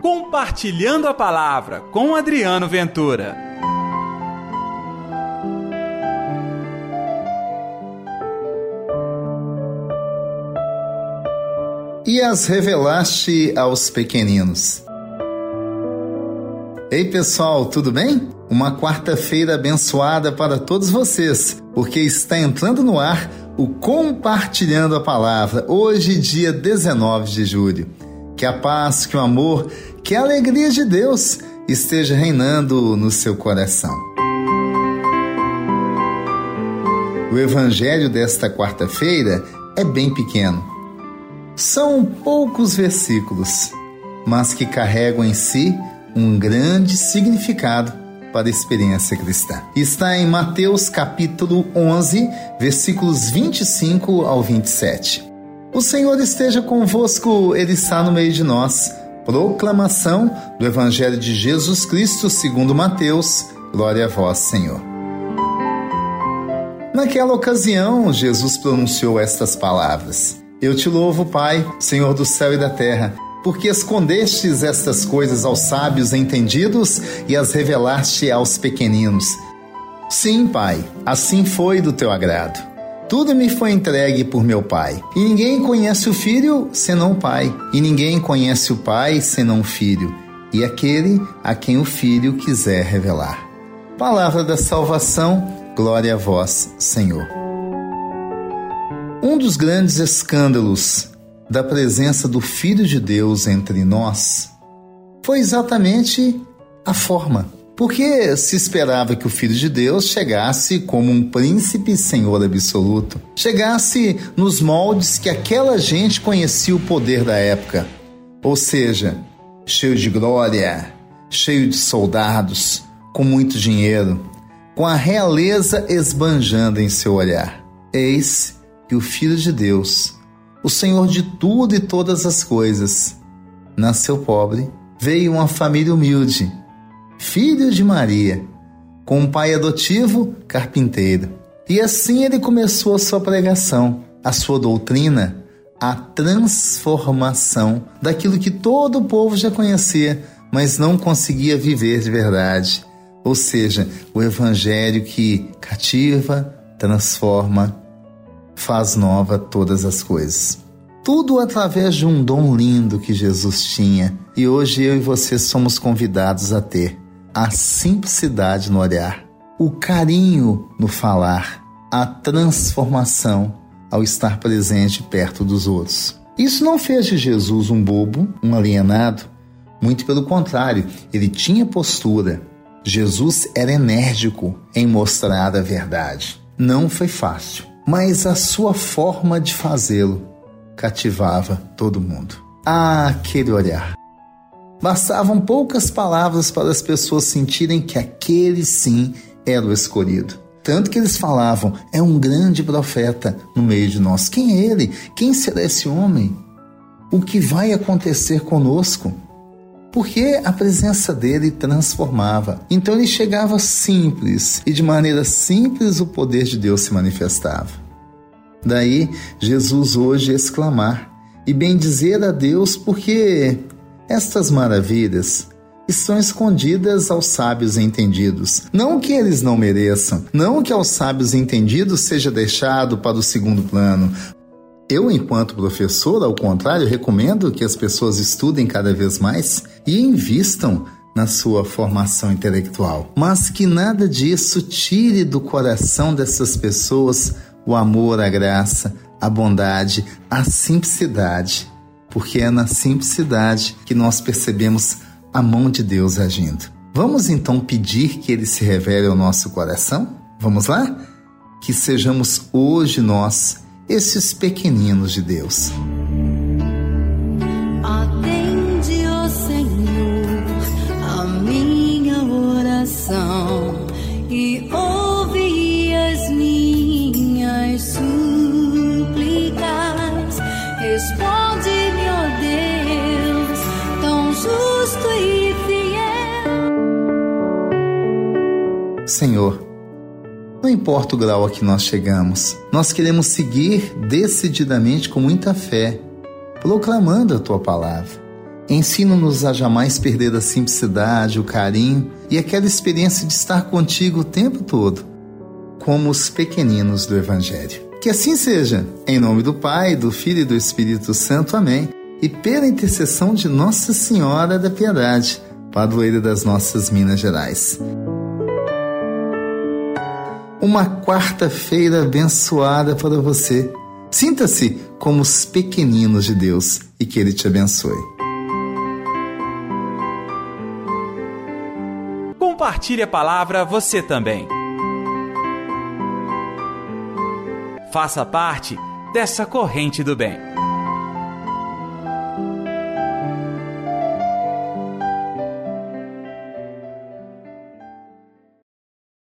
Compartilhando a Palavra com Adriano Ventura. E as revelaste aos pequeninos. Ei pessoal, tudo bem? Uma quarta-feira abençoada para todos vocês, porque está entrando no ar o Compartilhando a Palavra, hoje, dia 19 de julho. Que a paz, que o amor, que a alegria de Deus esteja reinando no seu coração. O evangelho desta quarta-feira é bem pequeno. São poucos versículos, mas que carregam em si um grande significado para a experiência cristã. Está em Mateus capítulo 11, versículos 25 ao 27. O Senhor esteja convosco, Ele está no meio de nós. Proclamação do Evangelho de Jesus Cristo segundo Mateus. Glória a vós, Senhor. Naquela ocasião, Jesus pronunciou estas palavras: Eu te louvo, Pai, Senhor do céu e da terra porque escondestes estas coisas aos sábios entendidos e as revelaste aos pequeninos. Sim, Pai, assim foi do teu agrado. Tudo me foi entregue por meu Pai. E ninguém conhece o Filho senão o Pai. E ninguém conhece o Pai senão o Filho. E aquele a quem o Filho quiser revelar. Palavra da salvação, glória a vós, Senhor. Um dos grandes escândalos da presença do Filho de Deus entre nós foi exatamente a forma. Porque se esperava que o Filho de Deus chegasse como um príncipe senhor absoluto, chegasse nos moldes que aquela gente conhecia o poder da época, ou seja, cheio de glória, cheio de soldados, com muito dinheiro, com a realeza esbanjando em seu olhar. Eis que o Filho de Deus o Senhor de tudo e todas as coisas. Nasceu pobre, veio uma família humilde, filho de Maria, com um pai adotivo, carpinteiro. E assim ele começou a sua pregação, a sua doutrina, a transformação daquilo que todo o povo já conhecia, mas não conseguia viver de verdade. Ou seja, o evangelho que cativa, transforma faz nova todas as coisas. Tudo através de um dom lindo que Jesus tinha e hoje eu e você somos convidados a ter: a simplicidade no olhar, o carinho no falar, a transformação ao estar presente perto dos outros. Isso não fez de Jesus um bobo, um alienado. Muito pelo contrário, ele tinha postura. Jesus era enérgico em mostrar a verdade. Não foi fácil mas a sua forma de fazê-lo cativava todo mundo. Ah, aquele olhar! Bastavam poucas palavras para as pessoas sentirem que aquele sim era o escolhido. Tanto que eles falavam: é um grande profeta no meio de nós. Quem é ele? Quem será esse homem? O que vai acontecer conosco? porque a presença dele transformava. Então ele chegava simples e de maneira simples o poder de Deus se manifestava. Daí Jesus hoje exclamar e bendizer a Deus porque estas maravilhas estão escondidas aos sábios entendidos. Não que eles não mereçam, não que aos sábios entendidos seja deixado para o segundo plano, eu, enquanto professor, ao contrário, recomendo que as pessoas estudem cada vez mais e invistam na sua formação intelectual, mas que nada disso tire do coração dessas pessoas o amor, a graça, a bondade, a simplicidade, porque é na simplicidade que nós percebemos a mão de Deus agindo. Vamos então pedir que ele se revele ao nosso coração? Vamos lá? Que sejamos hoje nós esses pequeninos de Deus. Senhor, não importa o grau a que nós chegamos, nós queremos seguir decididamente com muita fé, proclamando a tua palavra. Ensina-nos a jamais perder a simplicidade, o carinho e aquela experiência de estar contigo o tempo todo, como os pequeninos do Evangelho. Que assim seja, em nome do Pai, do Filho e do Espírito Santo. Amém. E pela intercessão de Nossa Senhora da Piedade, padroeira das nossas Minas Gerais. Uma quarta-feira abençoada para você. Sinta-se como os pequeninos de Deus e que Ele te abençoe. Compartilhe a palavra você também. Faça parte dessa corrente do bem.